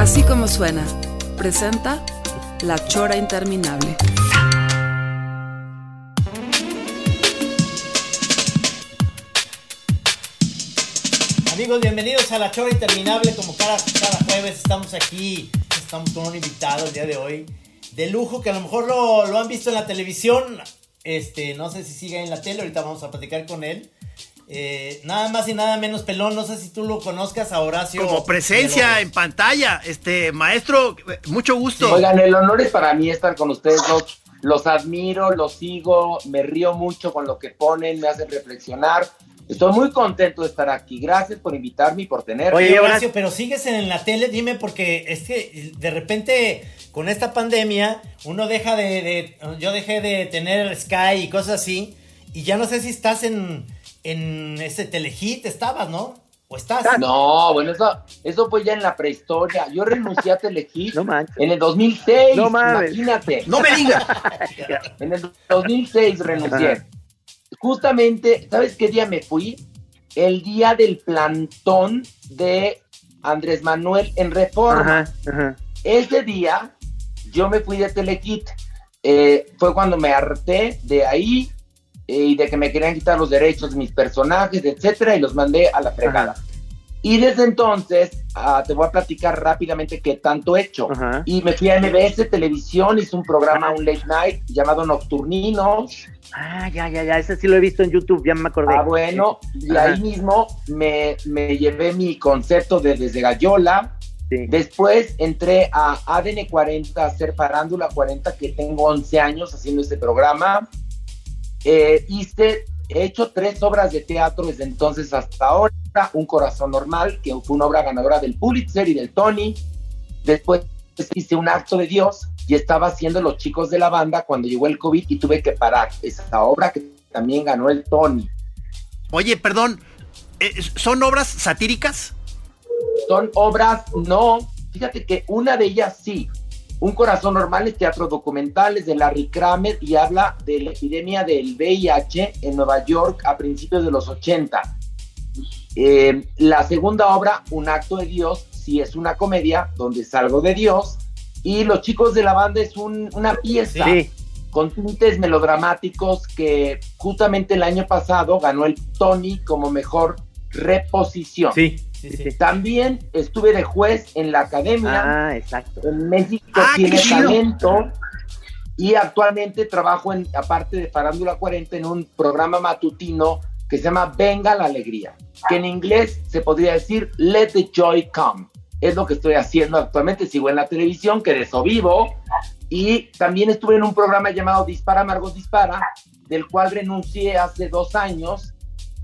Así como suena, presenta La Chora Interminable. Amigos, bienvenidos a La Chora Interminable. Como cada, cada jueves estamos aquí, estamos con un invitado el día de hoy. De lujo, que a lo mejor lo, lo han visto en la televisión. Este, no sé si sigue en la tele, ahorita vamos a platicar con él. Eh, nada más y nada menos pelón, no sé si tú lo conozcas a Horacio. Como presencia en pantalla, este maestro, mucho gusto. Oigan, el honor es para mí estar con ustedes dos. Los admiro, los sigo, me río mucho con lo que ponen, me hacen reflexionar. Estoy muy contento de estar aquí. Gracias por invitarme y por tenerme. Oye, Oye, Horacio, pero sigues en la tele, dime, porque es que de repente con esta pandemia uno deja de, de- yo dejé de tener Sky y cosas así, y ya no sé si estás en, en ese telehit, estabas, ¿no? ¿O estás? No, bueno, eso, eso fue ya en la prehistoria. Yo renuncié a Telehit No en el 2006. No mames. Imagínate. No me digas. En el 2006 renuncié. Justamente, ¿sabes qué día me fui? El día del plantón de Andrés Manuel en Reforma. Ajá, ajá. Ese día yo me fui de Telekit. Eh, fue cuando me harté de ahí y de que me querían quitar los derechos de mis personajes, etcétera, y los mandé a la fregada. Y desde entonces, ah, te voy a platicar rápidamente qué tanto he hecho. Ajá. Y me fui a MBS Televisión, hice un programa, un late night llamado Nocturninos. Ah, ya, ya, ya. Ese sí lo he visto en YouTube, ya me acordé. Ah, bueno, y Ajá. ahí mismo me, me llevé mi concepto de Desde Gallola. Sí. Después entré a ADN 40, a hacer Farándula 40, que tengo 11 años haciendo este programa. Eh, hice, he hecho tres obras de teatro desde entonces hasta ahora. Un Corazón Normal, que fue una obra ganadora del Pulitzer y del Tony. Después hice Un Acto de Dios y estaba haciendo Los Chicos de la Banda cuando llegó el COVID y tuve que parar esa obra que también ganó el Tony. Oye, perdón, eh, ¿son obras satíricas? son obras, no, fíjate que una de ellas sí. Un corazón normal es teatro documental, es de Larry Kramer y habla de la epidemia del VIH en Nueva York a principios de los 80. Eh, la segunda obra, Un acto de Dios, sí es una comedia donde salgo de Dios. Y Los chicos de la banda es un- una pieza Sí. con tintes melodramáticos que justamente el año pasado ganó el Tony como mejor reposición. Sí. Sí, sí, sí. También estuve de juez en la academia. Ah, exacto. En México Ah, tiene talento. Y actualmente trabajo, en, aparte de Farándula 40, en un programa matutino que se llama Venga la Alegría, que en inglés se podría decir Let the Joy Come. Es lo que estoy haciendo actualmente. Sigo en la televisión, que de eso vivo. Y también estuve en un programa llamado Dispara, Margot Dispara, del cual renuncié hace dos años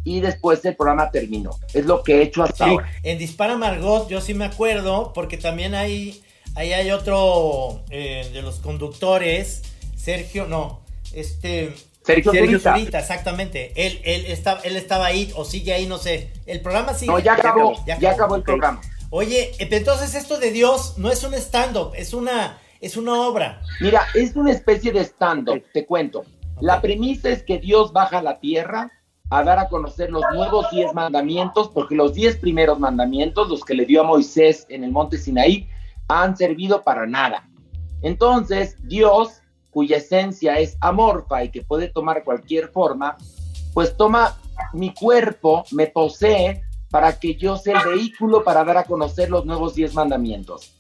y después el programa terminó. Es lo que he hecho hasta Sí, ahora. en Dispara Margot yo sí me acuerdo, porque también hay, ahí hay otro eh, de los conductores, Sergio, no, este... Sergio Zurita. Zurita, exactamente. Él, él, estaba, él estaba ahí o sigue ahí, no sé. El programa sigue. No, ya acabó, Ya ya acabó, acabó el programa. Oye, eh, entonces esto de Dios no es un stand-up, es una, es una obra. Mira, es una especie de stand-up, te cuento. La premisa es que Dios baja a la tierra a dar a conocer los nuevos diez mandamientos, porque los diez primeros mandamientos, los que le dio a Moisés en el monte Sinaí, han servido para nada. Entonces, Dios, cuya esencia es amorfa y que puede tomar cualquier forma, pues toma mi cuerpo, me posee para que yo sea el vehículo para dar a conocer los nuevos diez mandamientos.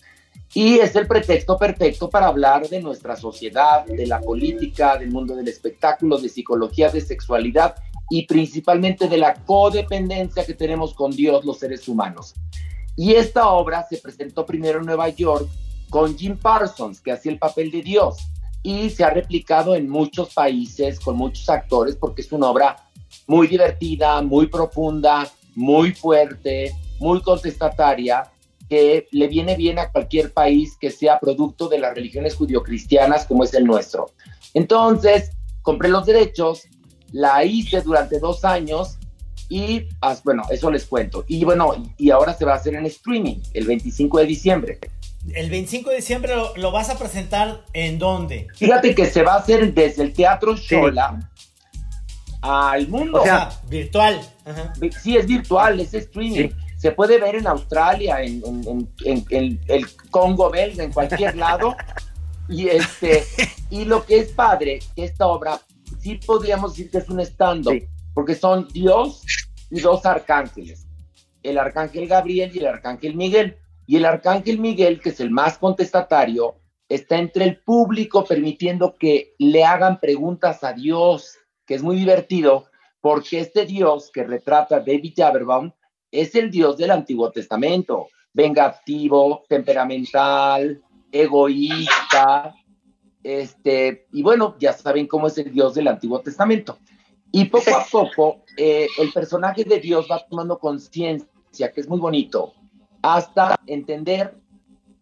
Y es el pretexto perfecto para hablar de nuestra sociedad, de la política, del mundo del espectáculo, de psicología, de sexualidad y principalmente de la codependencia que tenemos con Dios los seres humanos. Y esta obra se presentó primero en Nueva York con Jim Parsons, que hacía el papel de Dios, y se ha replicado en muchos países con muchos actores porque es una obra muy divertida, muy profunda, muy fuerte, muy contestataria, que le viene bien a cualquier país que sea producto de las religiones judio-cristianas como es el nuestro. Entonces, compré los derechos, la hice durante dos años y, bueno, eso les cuento. Y bueno, y ahora se va a hacer en streaming el 25 de diciembre. El 25 de diciembre lo, vas a presentar en dónde? Fíjate que se va a hacer desde el Teatro Shola al mundo. O sea, virtual. Sí, es virtual, es streaming. Se puede ver en Australia, en, el Congo belga, en cualquier lado. y este y lo que es padre, que esta obra sí podríamos decir que es un stand-up, porque son Dios y dos arcángeles, el arcángel Gabriel y el arcángel Miguel. Y el arcángel Miguel, que es el más contestatario, está entre el público permitiendo que le hagan preguntas a Dios, que es muy divertido, porque este Dios que retrata David Jaberbaum es el Dios del Antiguo Testamento, vengativo, temperamental, egoísta, este, y bueno, ya saben cómo es el Dios del Antiguo Testamento. Y poco a poco eh, el personaje de Dios va tomando conciencia, que es muy bonito, hasta entender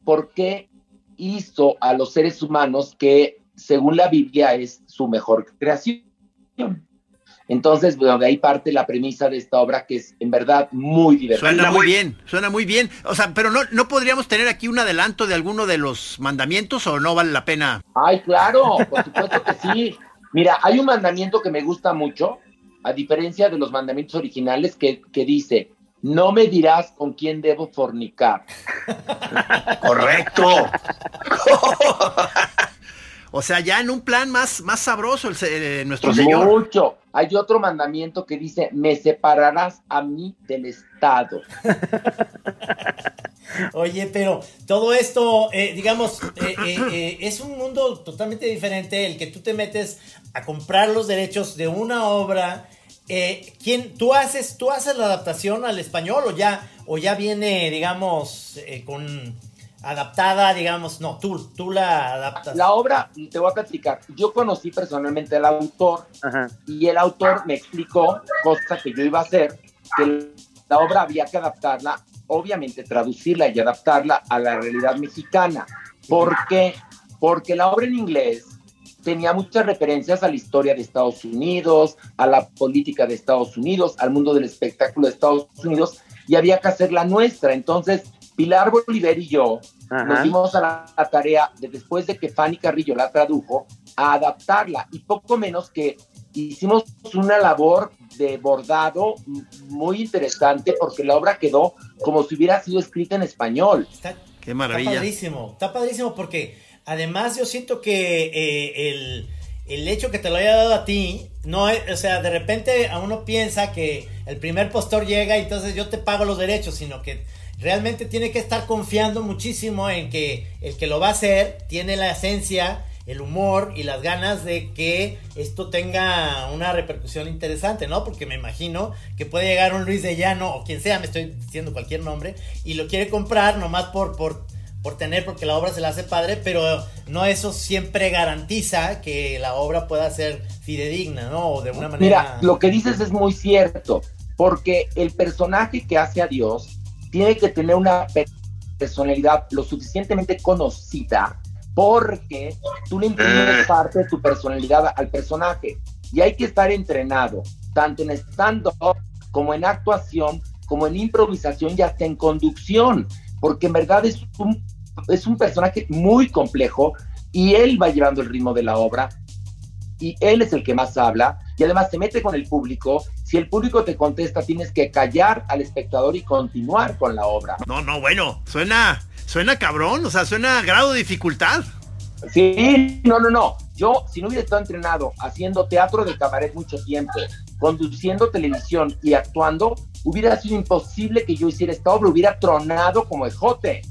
por qué hizo a los seres humanos que, según la Biblia, es su mejor creación. Entonces, bueno, de ahí parte la premisa de esta obra que es en verdad muy divertida. Suena muy bien, suena muy bien. O sea, pero no, no podríamos tener aquí un adelanto de alguno de los mandamientos o no vale la pena. Ay, claro, por supuesto que sí. Mira, hay un mandamiento que me gusta mucho, a diferencia de los mandamientos originales, que, que dice, no me dirás con quién debo fornicar. Correcto. o sea, ya en un plan más, más sabroso el, eh, nuestro Señor. Mucho. Hay otro mandamiento que dice, me separarás a mí del Estado. Oye, pero todo esto, eh, digamos, eh, es un mundo totalmente diferente el que tú te metes a comprar los derechos de una obra eh, ¿quién, tú, haces, ¿Tú haces la adaptación al español o ya, o ya viene, digamos, eh, con adaptada, digamos, no, tú, tú la adaptas? La obra, te voy a platicar, yo conocí personalmente al autor y el autor me explicó, cosa que yo iba a hacer, que la obra había que adaptarla, obviamente traducirla y adaptarla a la realidad mexicana. ¿Por qué? Porque la obra en inglés tenía muchas referencias a la historia de Estados Unidos, a la política de Estados Unidos, al mundo del espectáculo de Estados Unidos, y había que hacer la nuestra. Entonces, Pilar Bolívar y yo nos dimos a la, tarea, de, después de que Fanny Carrillo la tradujo, a adaptarla, y poco menos que hicimos una labor de bordado muy interesante porque la obra quedó como si hubiera sido escrita en español. Qué maravilla. Está padrísimo, está padrísimo porque Además, yo siento que eh, el, hecho que te lo haya dado a ti, no o sea, de repente a uno piensa que el primer postor llega y entonces yo te pago los derechos, sino que realmente tiene que estar confiando muchísimo en que el que lo va a hacer tiene la esencia, el humor y las ganas de que esto tenga una repercusión interesante, ¿no? Porque me imagino que puede llegar un Luis de Llano o quien sea, me estoy diciendo cualquier nombre, y lo quiere comprar nomás por, por por tener, porque la obra se la hace padre, pero no eso siempre garantiza que la obra pueda ser fidedigna, ¿no? O de una manera. Mira, lo que dices es muy cierto, porque el personaje que hace a Dios tiene que tener una personalidad lo suficientemente conocida, porque tú le imprimes eh. parte de tu personalidad al personaje. Y hay que estar entrenado, tanto en stand-up como en actuación, como en improvisación y hasta en conducción, porque en verdad es un es un personaje muy complejo y él va llevando el ritmo de la obra y él es el que más habla y además se mete con el público. Si el público te contesta, tienes que callar al espectador y continuar con la obra. No, no, bueno, suena, suena cabrón, o sea, suena a grado de dificultad. Sí, no, no, no. Yo, si no hubiera estado entrenado haciendo teatro de cabaret mucho tiempo, conduciendo televisión y actuando, hubiera sido imposible que yo hiciera esta obra, hubiera tronado como ejote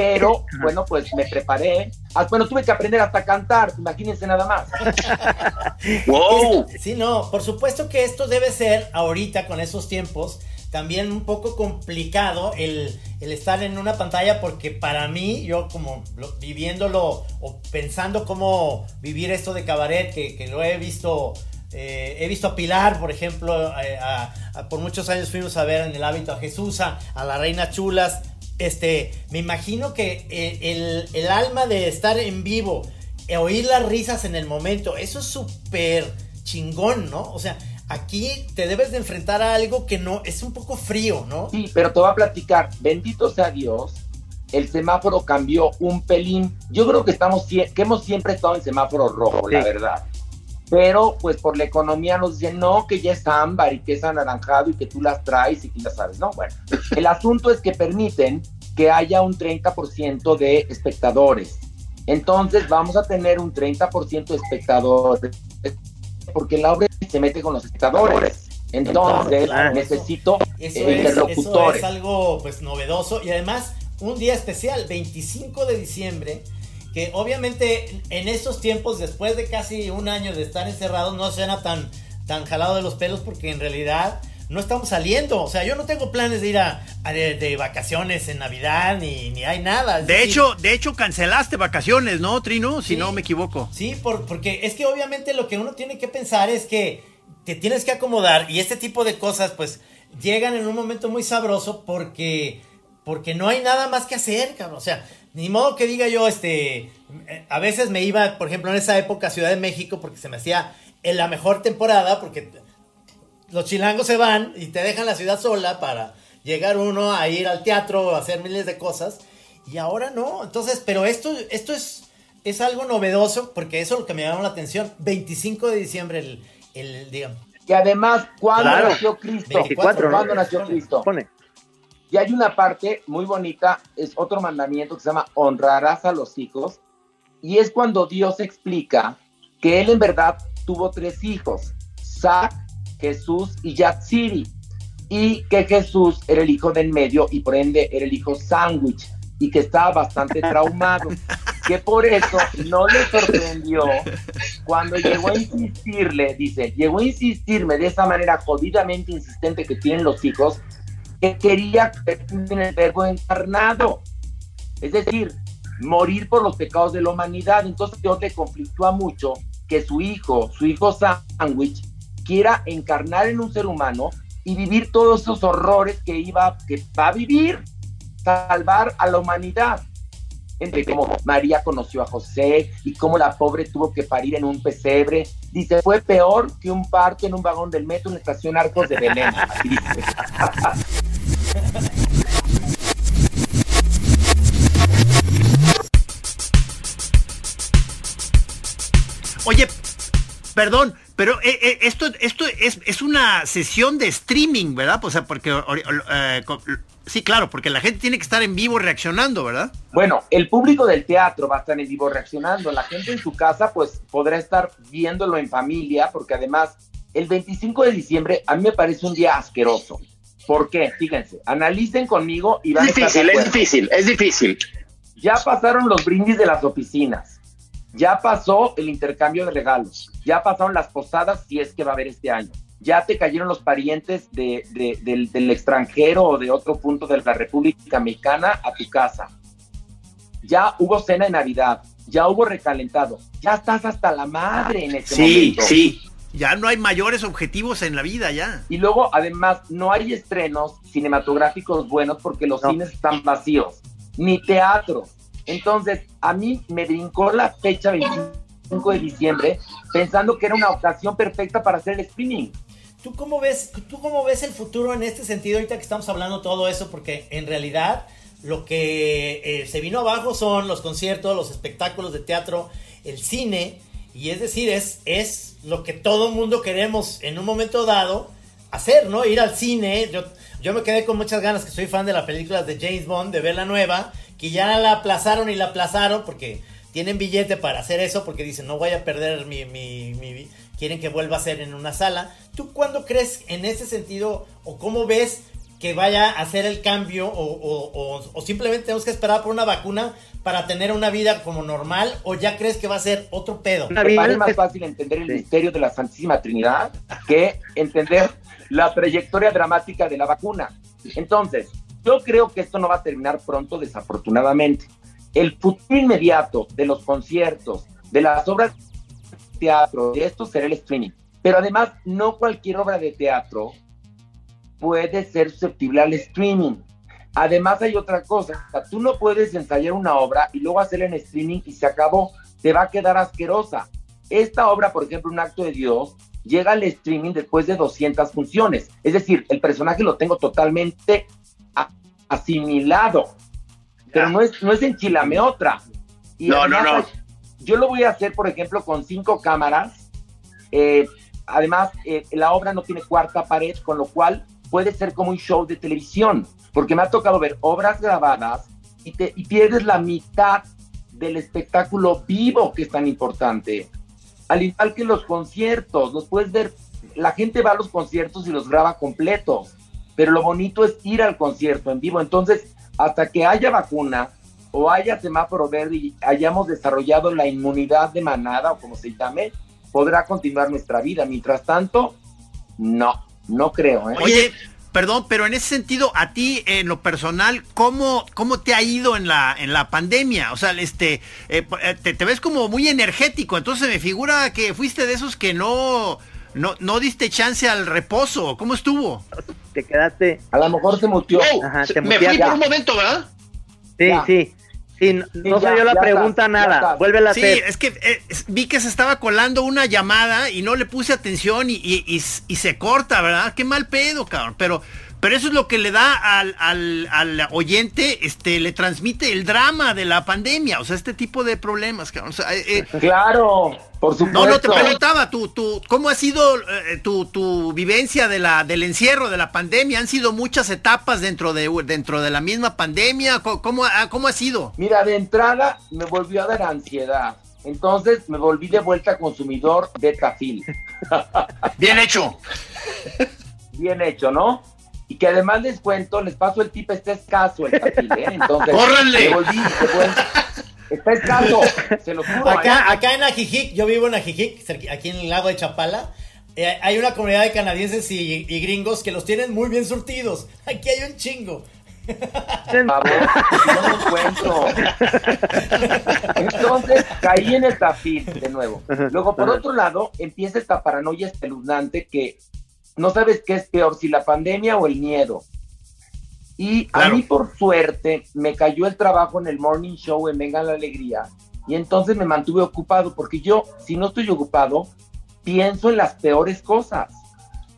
pero bueno, pues me preparé. Ah, bueno, tuve que aprender hasta cantar, imagínense nada más. ¡Wow! Sí, no, por supuesto que esto debe ser ahorita con esos tiempos también un poco complicado el, estar en una pantalla porque para mí, yo como viviéndolo o pensando cómo vivir esto de cabaret, que, que lo he visto eh, he visto a Pilar, por ejemplo, eh, a- a- por muchos años fuimos a ver en el hábito a Jesús, a, a la reina Chulas. Este, me imagino que eh, el, el alma de estar en vivo, eh, oír las risas en el momento, eso es súper chingón, ¿no? O sea, aquí te debes de enfrentar a algo que no, es un poco frío, ¿no? Sí, pero te voy a platicar. Bendito sea Dios, el semáforo cambió un pelín. Yo creo que estamos que hemos siempre estado en semáforo rojo, la Sí. verdad. Pero pues por la economía nos dicen, no, que ya es ámbar y que es anaranjado y que tú las traes y que ya sabes, no, bueno. El asunto es que permiten que haya un 30% de espectadores. Entonces vamos a tener un 30% de espectadores porque la obra se mete con los espectadores. Entonces Claro, necesito Eso eh, es, eso interlocutores. es algo pues novedoso y además un día especial, 25 de diciembre, que obviamente en estos tiempos, después de casi un año de estar encerrados, no suena tan, tan jalado de los pelos porque en realidad no estamos saliendo. O sea, yo no tengo planes de ir a, a de, de vacaciones en Navidad ni, ni hay nada. De decir, hecho, de hecho cancelaste vacaciones, ¿no, Trino? Si Sí. no me equivoco. Sí, por- porque es que obviamente lo que uno tiene que pensar es que te tienes que acomodar y este tipo de cosas pues llegan en un momento muy sabroso porque porque no hay nada más que hacer, cabrón. O sea, ni modo que diga yo, este, a veces me iba, por ejemplo, en esa época a Ciudad de México porque se me hacía en la mejor temporada porque los chilangos se van y te dejan la ciudad sola para llegar uno a ir al teatro, a hacer miles de cosas. Y ahora no. Entonces, pero esto, esto es, es algo novedoso porque eso es lo que me llamó la atención. 25 de diciembre, el, el digamos. Que además, ¿cuándo Claro. nació Cristo? 24, ¿Cuándo ¿no? nació Cristo? Pone. Y hay una parte muy bonita, es otro mandamiento que se llama honrarás a los hijos. Y es cuando Dios explica que él en verdad tuvo tres hijos, Sac, Jesús y Yatsiri. Y que Jesús era el hijo del medio y por ende era el hijo sándwich y que estaba bastante traumado. Que por eso no le sorprendió cuando llegó a insistirle, dice, llegó a insistirme de esa manera jodidamente insistente que tienen los hijos, que quería en el verbo encarnado. Es decir, morir por los pecados de la humanidad. Entonces Dios le conflictúa mucho que su hijo, su hijo sándwich, quiera encarnar en un ser humano y vivir todos esos horrores que iba, que va a vivir, salvar a la humanidad. Entre cómo María conoció a José y cómo la pobre tuvo que parir en un pesebre. Dice, fue peor que un parto en un vagón del metro en la estación Arcos de Belén. Oye, perdón, pero eh, eh, esto, esto es, es una sesión de streaming, ¿verdad? O sea, porque... eh, sí, claro, porque la gente tiene que estar en vivo reaccionando, ¿verdad? Bueno, el público del teatro va a estar en vivo reaccionando. La gente en su casa, pues, podrá estar viéndolo en familia, porque además, el 25 de diciembre a mí me parece un día asqueroso. ¿Por qué? Fíjense, analicen conmigo y van Es a estar difícil, es acuerdo. difícil, es difícil. Ya pasaron los brindis de las oficinas. Ya pasó el intercambio de regalos. Ya pasaron las posadas, si es que va a haber este año. Ya te cayeron los parientes de- de- del, del extranjero o de otro punto de la República Mexicana a tu casa. Ya hubo cena de Navidad. Ya hubo recalentado. Ya estás hasta la madre en este Sí, momento. sí. Ya no hay mayores objetivos en la vida, ya. Y luego, además, no hay estrenos cinematográficos buenos porque los No. cines están vacíos, ni teatro. Entonces, a mí me brincó la fecha 25 de diciembre pensando que era una ocasión perfecta para hacer el streaming. ¿Tú cómo ves, tú cómo ves el futuro en este sentido ahorita que estamos hablando todo eso? Porque en realidad lo que eh, se vino abajo son los conciertos, los espectáculos de teatro, el cine, y es decir, es, es lo que todo mundo queremos en un momento dado hacer, ¿no? Ir al cine. Yo, yo me quedé con muchas ganas, que soy fan de las películas de James Bond, de ver la nueva, que ya la aplazaron y la aplazaron porque tienen billete para hacer eso, porque dicen, no voy a perder mi, mi, mi- quieren que vuelva a ser en una sala. ¿Tú cuándo crees en ese sentido o cómo ves que vaya a hacer el cambio o, o- o- o simplemente tenemos que esperar por una vacuna para tener una vida como normal o ya crees que va a ser otro pedo? Parece más que- fácil entender el Sí. misterio de la Santísima Trinidad que entender la trayectoria dramática de la vacuna. Entonces, yo creo que esto no va a terminar pronto, desafortunadamente. El futuro inmediato de los conciertos, de las obras de teatro, de esto será el streaming. Pero además, no cualquier obra de teatro puede ser susceptible al streaming. Además hay otra cosa, tú no puedes ensayar una obra y luego hacerla en streaming y se acabó, te va a quedar asquerosa. Esta obra, por ejemplo, Un acto de Dios, llega al streaming después de 200 funciones. Es decir, el personaje lo tengo totalmente asimilado. Pero no es, no es enchilame otra. Y no, no, no. Yo lo voy a hacer, por ejemplo, con cinco cámaras. Eh, además, eh, la obra no tiene cuarta pared, con lo cual puede ser como un show de televisión, porque me ha tocado ver obras grabadas y, te, y pierdes la mitad del espectáculo vivo que es tan importante. Al igual que los conciertos, los puedes ver, la gente va a los conciertos y los graba completos, pero lo bonito es ir al concierto en vivo. Entonces, hasta que haya vacuna o haya semáforo verde y hayamos desarrollado la inmunidad de manada o como se llame, podrá continuar nuestra vida. Mientras tanto, no. No creo, ¿eh? Oye, perdón, pero en ese sentido, a ti, en lo personal, ¿cómo, cómo te ha ido en la, en la pandemia? O sea, este, eh, eh, te, ves como muy energético, entonces me figura que fuiste de esos que no, no, no diste chance al reposo. ¿Cómo estuvo? Te quedaste. A lo mejor se mutió. me fui por un momento, ¿verdad? Sí, sí. Sí, no, salió la pregunta nada. Vuelve a hacer. Sí, es que eh, vi que se estaba colando una llamada y no le puse atención y, y, se corta, ¿verdad? Qué mal pedo, cabrón. Pero, pero eso es lo que le da al, al, al, oyente, este, le transmite el drama de la pandemia, o sea, este tipo de problemas, cabrón. Eh, eh, claro. Por supuesto. No, no, te preguntaba, tú, tú, ¿cómo ha sido eh, tu, tu, vivencia de la, del encierro, de la pandemia? ¿Han sido muchas etapas dentro de, dentro de la misma pandemia? ¿Cómo, cómo, ha sido? Mira, de entrada me volvió a dar ansiedad. Entonces me volví de vuelta consumidor de tafil. Bien hecho. Bien hecho, ¿no? Y que además les cuento, les paso el tip, este escaso el tafil, ¿eh? Entonces, ¡Córranle! volví Está escaso, se lo juro. Acá, ¿eh? acá en Ajijic, yo vivo en Ajijic, aquí en el lago de Chapala. Eh, hay una comunidad de canadienses y, gringos que los tienen muy bien surtidos. Aquí hay un chingo. no lo encuentro. Entonces caí en el tafil de nuevo. Luego, por otro lado, empieza esta paranoia espeluznante que no sabes qué es peor, si la pandemia o el miedo. Y a mí, por suerte, me cayó el trabajo en el morning show en Venga la Alegría. Y entonces me mantuve ocupado, porque yo, si no estoy ocupado, pienso en las peores cosas.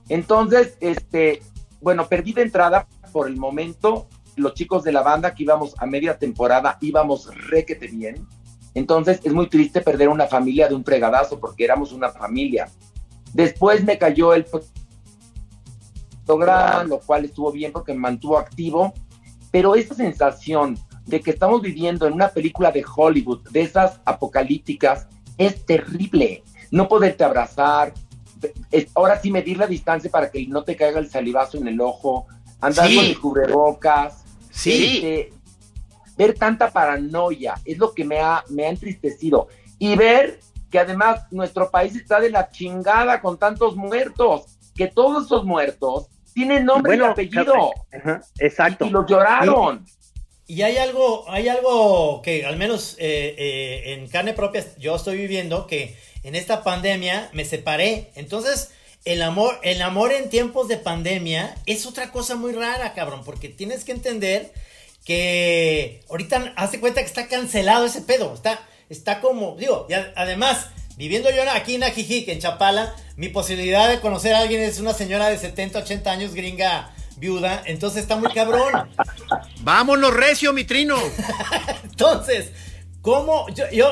Entonces, este, bueno, perdí de entrada por el momento. Los chicos de la banda que íbamos a media temporada íbamos requete bien. Entonces es muy triste perder una familia de un fregadazo porque éramos una familia. Después me cayó el lo cual estuvo bien porque me mantuvo activo, pero esa sensación de que estamos viviendo en una película de Hollywood, de esas apocalípticas, es terrible. No poderte abrazar, ahora sí medir la distancia para que no te caiga el salivazo en el ojo, andar con el cubrebocas. Sí. Este, ver tanta paranoia es lo que me ha, me ha entristecido. Y ver que además nuestro país está de la chingada con tantos muertos, que todos esos muertos tiene nombre y apellido. exacto. Y, lo lloraron. Y, hay algo, hay algo que al menos eh, eh, en carne propia yo estoy viviendo, que en esta pandemia me separé. Entonces, el amor, el amor en tiempos de pandemia es otra cosa muy rara, cabrón, porque tienes que entender que ahorita hace cuenta que está cancelado ese pedo. Está, está como, digo, y además Viviendo yo aquí en Ajijic, en Chapala, mi posibilidad de conocer a alguien es una señora de 70, 80 años, gringa, viuda. Entonces está muy cabrón. Vámonos, recio, mi trino. entonces, ¿cómo? Yo,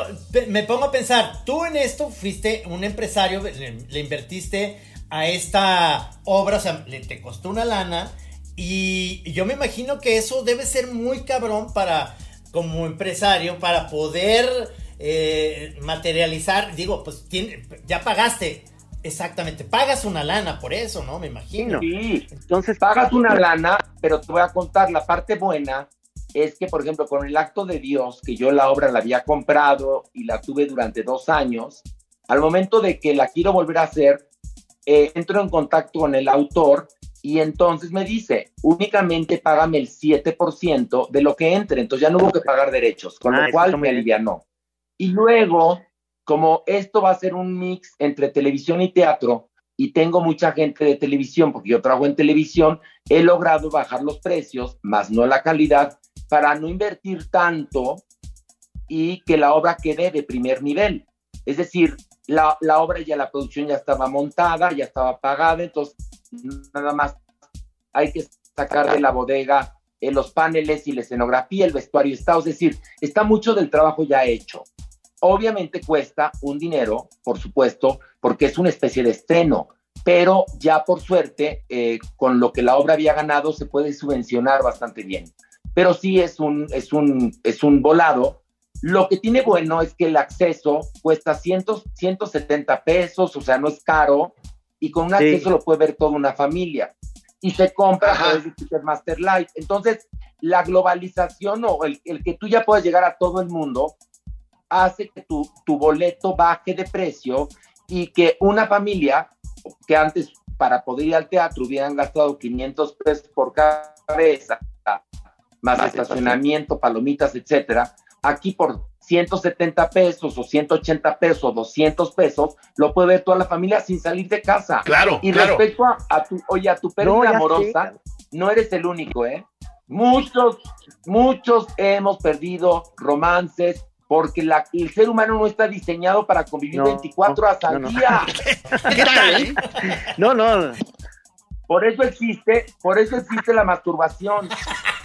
me pongo a pensar, tú en esto fuiste un empresario, le, invertiste a esta obra, o sea, le, te costó una lana. Y yo me imagino que eso debe ser muy cabrón para, como empresario, para poder eh, materializar, digo, pues tiene, ya pagaste, exactamente, pagas una lana por eso, ¿no? Me imagino. Sí, entonces pagas una lana, pero te voy a contar la parte buena. Es que, por ejemplo, con el acto de Dios, que yo la obra la había comprado y la tuve durante dos años, al momento de que la quiero volver a hacer, eh, entro en contacto con el autor y entonces me dice, únicamente págame el 7% de lo que entre, entonces ya no hubo que pagar derechos, con lo ah, cual me alivianó. Y luego, como esto va a ser un mix entre televisión y teatro, y tengo mucha gente de televisión, porque yo trabajo en televisión, he logrado bajar los precios, más no la calidad, para no invertir tanto y que la obra quede de primer nivel. Es decir, la, obra ya, la producción ya estaba montada, ya estaba pagada, entonces nada más hay que sacar de la bodega eh, los paneles y la escenografía, el vestuario está, es decir, está mucho del trabajo ya hecho. Obviamente cuesta un dinero, por supuesto, porque es una especie de estreno, pero ya por suerte, eh, con lo que la obra había ganado, se puede subvencionar bastante bien. Pero sí es un, es un, es un volado. Lo que tiene bueno es que el acceso cuesta 100, 170 pesos, o sea, no es caro, y con un acceso lo puede ver toda una familia. Y se compra a través de Master Entonces, la globalización o el, el que tú ya puedas llegar a todo el mundo, hace que tu, tu boleto baje de precio y que una familia que antes para poder ir al teatro hubieran gastado 500 pesos por cabeza, más estacionamiento, palomitas, etcétera, aquí por 170 pesos o 180 pesos, 200 pesos, lo puede ver toda la familia sin salir de casa. Claro. Y respecto a, tu, oye, a tu pérdida amorosa, no eres el único, ¿eh? Muchos, muchos hemos perdido romances, porque la, el ser humano no está diseñado para convivir 24 horas al día. ¿Qué tal? Eh? No, no. Por eso existe, por eso existe la masturbación.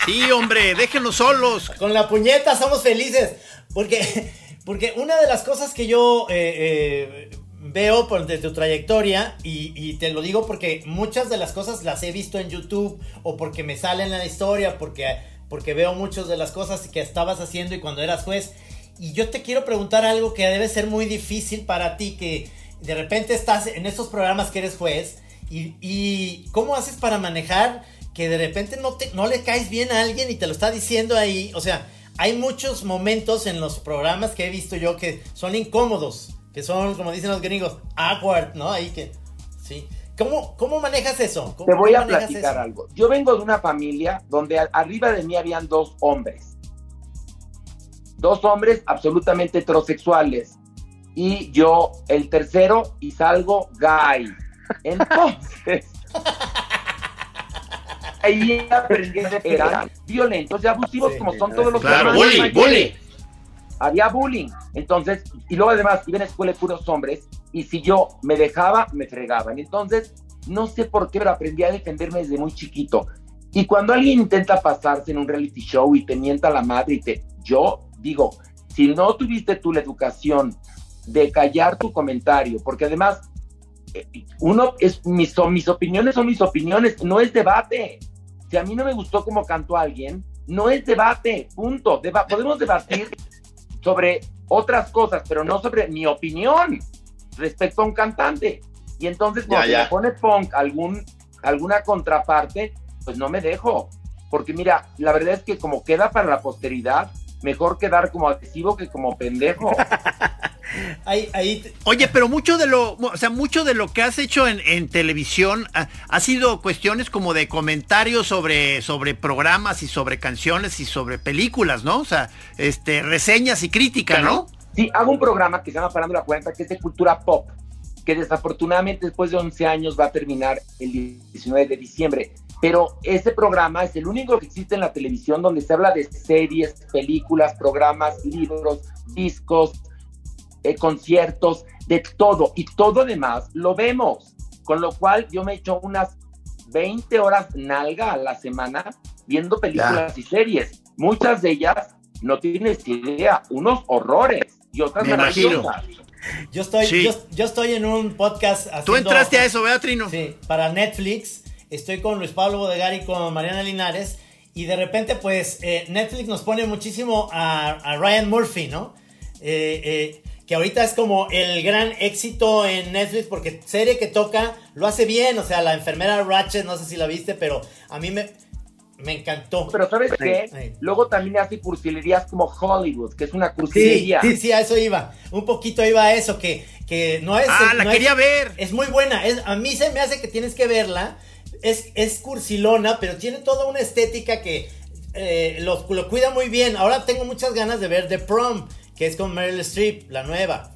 Sí, hombre, déjenos solos. Con la puñeta somos felices. Porque, porque una de las cosas que yo eh, eh, veo por, de tu trayectoria, y, y, te lo digo porque muchas de las cosas las he visto en YouTube, o porque me salen en la historia, porque, porque veo muchas de las cosas que estabas haciendo y cuando eras juez. Y yo te quiero preguntar algo que debe ser muy difícil para ti, que de repente estás en estos programas que eres juez, y, cómo haces para manejar que de repente no, te, no le caes bien a alguien y te lo está diciendo ahí. O sea, hay muchos momentos en los programas que he visto yo que son incómodos, que son, como dicen los gringos, awkward, ¿no? Ahí que, sí. ¿Cómo, cómo manejas eso? Te voy a platicar algo. Yo vengo de una familia donde arriba de mí habían dos hombres dos hombres absolutamente heterosexuales y yo el tercero y salgo gay. Entonces, ahí aprendí que eran violentos y abusivos como son todos los claro, bullying, bullying. Había bullying. Entonces, y luego además iba en escuela de puros hombres y si yo me dejaba, me fregaban. Entonces, no sé por qué, pero aprendí a defenderme desde muy chiquito. Y cuando alguien intenta pasarse en un reality show y te mienta la madre y te... Yo digo, si no tuviste tú la educación de callar tu comentario, porque además, eh, uno es, mis, son, mis opiniones son mis opiniones, no es debate. Si a mí no me gustó cómo cantó alguien, no es debate, punto. podemos debatir sobre otras cosas, pero no sobre mi opinión respecto a un cantante. Y entonces cuando me pone punk algún, alguna contraparte, pues no me dejo. Porque mira, la verdad es que como queda para la posteridad, mejor quedar como agresivo que como pendejo. Oye, pero mucho de lo, o sea, mucho de lo que has hecho en, televisión ha, sido cuestiones como de comentarios sobre, sobre programas y sobre canciones y sobre películas, ¿no? O sea, este, reseñas y crítica, ¿no? Sí, hago un programa que se llama Parando la Cuenta, que es de cultura pop, que desafortunadamente después de 11 años va a terminar el 19 de diciembre pero ese programa es el único que existe en la televisión donde se habla de series, películas, programas, libros, discos, eh, conciertos, de todo. Y todo además lo vemos. Con lo cual yo me echo unas 20 horas nalga a la semana viendo películas y series. Muchas de ellas no tienes idea, unos horrores y otras maravillosas. Yo estoy, yo, estoy en un podcast. Tú entraste a eso, Beatrino. Sí, para Netflix estoy con Luis Pablo Bodegar y con Mariana Linares. Y de repente, pues, eh, Netflix nos pone muchísimo a, Ryan Murphy, ¿no? Eh, eh, que ahorita es como el gran éxito en Netflix porque serie que toca lo hace bien. O sea, la enfermera Ratchet, no sé si la viste, pero a mí me, me encantó. Pero ¿sabes qué? Luego también hace cursilerías como Hollywood, que es una cursilería. Sí, sí, a eso iba. Un poquito iba a eso, que, que no es... Ah, la quería ver. Es muy buena. Es, a mí se me hace que tienes que verla es, cursilona, pero tiene toda una estética que eh, lo, cuida muy bien. Ahora tengo muchas ganas de ver The Prom, que es con Meryl Streep, la nueva.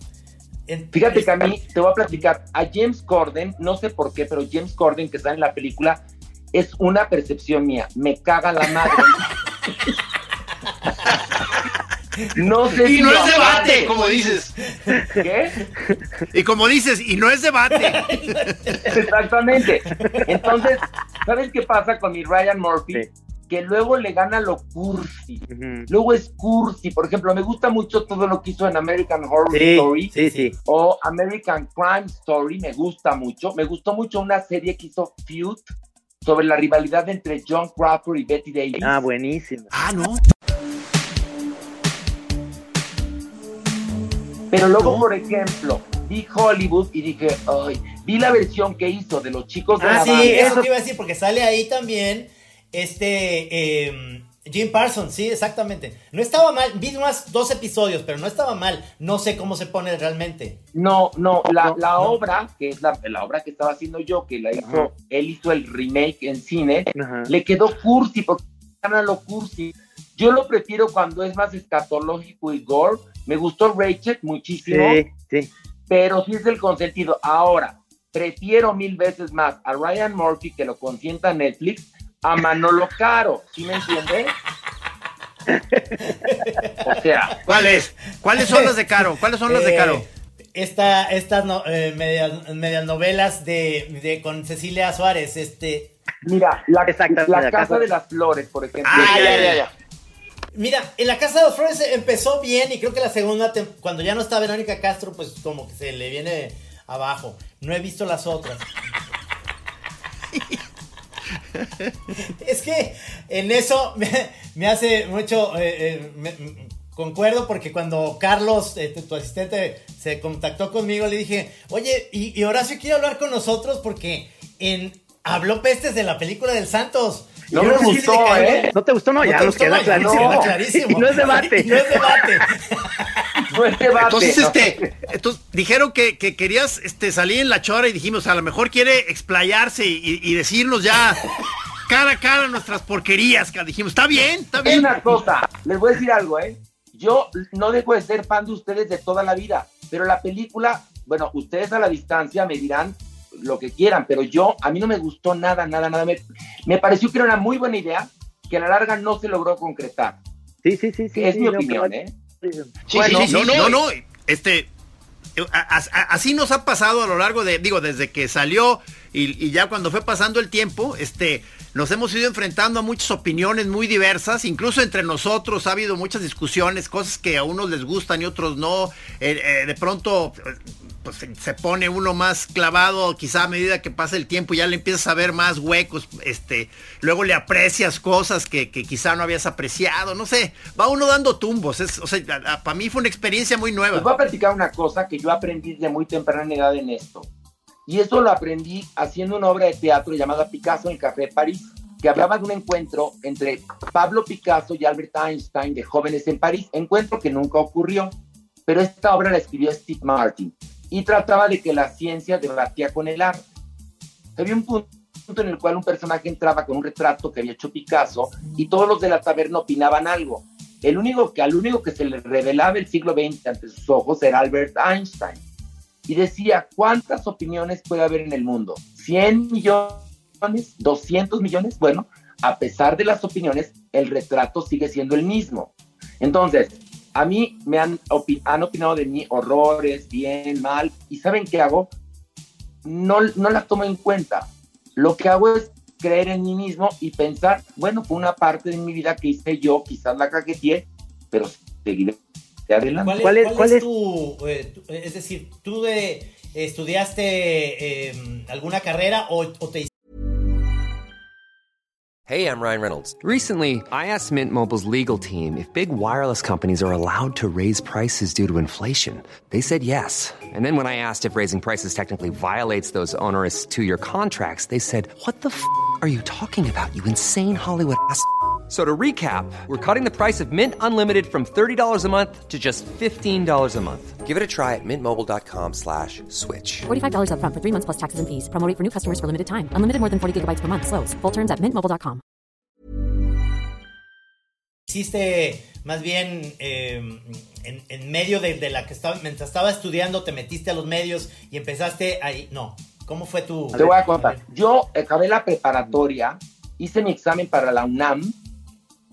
Fíjate que a mí, te voy a platicar, a James Corden, no sé por qué, pero James Corden que está en la película es una percepción mía, me caga la madre. No sé y no es debate, como dices. ¿Qué? Y como dices, y no es debate. Exactamente. Entonces, ¿sabes qué pasa con mi Ryan Murphy? Que luego le gana lo cursi. Luego es cursi. Por ejemplo, me gusta mucho todo lo que hizo en American Horror Story. Sí, sí. O American Crime Story. Me gusta mucho. Me gustó mucho una serie que hizo Feud sobre la rivalidad entre John Crawford y Betty Davis. Ah, buenísimo. Ah, no. Pero luego, por ejemplo, vi Hollywood y dije, ay, vi la versión que hizo de los chicos de ah, la sí, eso te iba a decir, porque sale ahí también este eh, Jim Parsons, sí, exactamente. No estaba mal, vi unos dos episodios, pero no estaba mal. No sé cómo se pone realmente. No, no, la, la obra, que es la, la, obra que estaba haciendo yo, que la hizo, él hizo el remake en cine, le quedó cursi, porque lo cursi. Yo lo prefiero cuando es más escatológico y gore. Me gustó Rachel muchísimo. Sí, sí. Pero sí es el consentido. Ahora, prefiero mil veces más a Ryan Murphy, que lo consienta Netflix, a Manolo Caro. ¿Sí me entiendes? o sea. ¿Cuáles? ¿Cuáles son las de Caro? ¿Cuáles son las de Caro? Esta, estas no, eh, medias, medias, novelas de, de, con Cecilia Suárez, este. Mira, la, la Casa de las Flores, por ejemplo. Ah, ya, ya, ya. Mira, en la Casa de las Flores empezó bien y creo que la segunda, cuando ya no está Verónica Castro, pues como que se le viene abajo. No he visto las otras. es que en eso me, me hace mucho... Eh, eh, me, concuerdo porque cuando Carlos, eh, tu, tu, asistente, se contactó conmigo, le dije, oye, y, y Horacio quiere hablar con nosotros porque en, habló pestes de la película del Santos. No me gustó, ¿eh? ¿No te gustó? No, ya nos queda clarísimo. No, clarísimo. no es debate. no es debate. no es debate. Entonces, este, entonces, dijeron que, que, querías este, salir en la chora y dijimos, a lo mejor quiere explayarse y, y decirnos ya cara a cara nuestras porquerías. Que dijimos, está bien, está bien. Una cosa, les voy a decir algo, ¿eh? Yo no dejo de ser fan de ustedes de toda la vida, pero la película, bueno, ustedes a la distancia me dirán lo que quieran, pero yo, a mí no me gustó nada, nada, nada. Me, me pareció que era una muy buena idea que a la larga no se logró concretar. Sí, sí, sí, sí. Es sí, mi no, opinión, pero- ¿eh? Sí, Bueno, sí, sí, no, no, no, no, este, a- a- así nos ha pasado a lo largo de, digo, desde que salió y, ya cuando fue pasando el tiempo, este, nos hemos ido enfrentando a muchas opiniones muy diversas, incluso entre nosotros ha habido muchas discusiones, cosas que a unos les gustan y otros no, Eh, eh, de pronto pues, se- pone uno más clavado, quizá a medida que pasa el tiempo ya le empiezas a ver más huecos, este, luego le aprecias cosas que, quizá no habías apreciado, no sé, va uno dando tumbos, es, o sea, para mí fue una experiencia muy nueva. Les voy a platicar una cosa que yo aprendí desde muy temprana edad en esto. Y eso lo aprendí haciendo una obra de teatro llamada Picasso en el Café de París, que hablaba de un encuentro entre Pablo Picasso y Albert Einstein de jóvenes en París, encuentro que nunca ocurrió, pero esta obra la escribió Steve Martin y trataba de que la ciencia debatía con el arte. Había un punto en el cual un personaje entraba con un retrato que había hecho Picasso y todos los de la taberna opinaban algo. El único que, al único que se le revelaba el siglo XX ante sus ojos era Albert Einstein. Y decía, ¿cuántas opiniones puede haber en el mundo? ¿100 millones? ¿200 millones? Bueno, a pesar de las opiniones, el retrato sigue siendo el mismo. Entonces, a mí me han, han opinado de mí horrores, bien, mal, y ¿saben qué hago? No, no las tomo en cuenta. Lo que hago es creer en mí mismo y pensar, bueno, fue una parte de mi vida que hice yo, quizás la caqueteé, pero seguiré adelante. ¿Cuál es, ¿Cuál es- cuál cuál es es? tu, eh, tu- es decir, tú de, estudiaste eh, alguna carrera o, o te Hey, I'm Ryan Reynolds. Recently, I asked Mint Mobile's legal team if big wireless companies are allowed to raise prices due to inflation. They said yes. And then when I asked if raising prices technically violates those onerous two year contracts, they said, What the f are you talking about, you insane Hollywood ass? F- So to recap, we're cutting the price of Mint Unlimited from $30 a month to just $15 a month. Give it a try at mintmobile.com slash switch. $45 upfront for three months plus taxes and fees. Promo rate for new customers for limited time. Unlimited more than 40 gigabytes per month. Slows. Full terms at mintmobile.com. hiciste más bien em, en, medio de, la que estaba, mientras estaba estudiando, te metiste a los medios y empezaste ahí. No, ¿cómo fue tu...? Te voy a contar. Yo acabé la preparatoria, hice mi examen para la UNAM,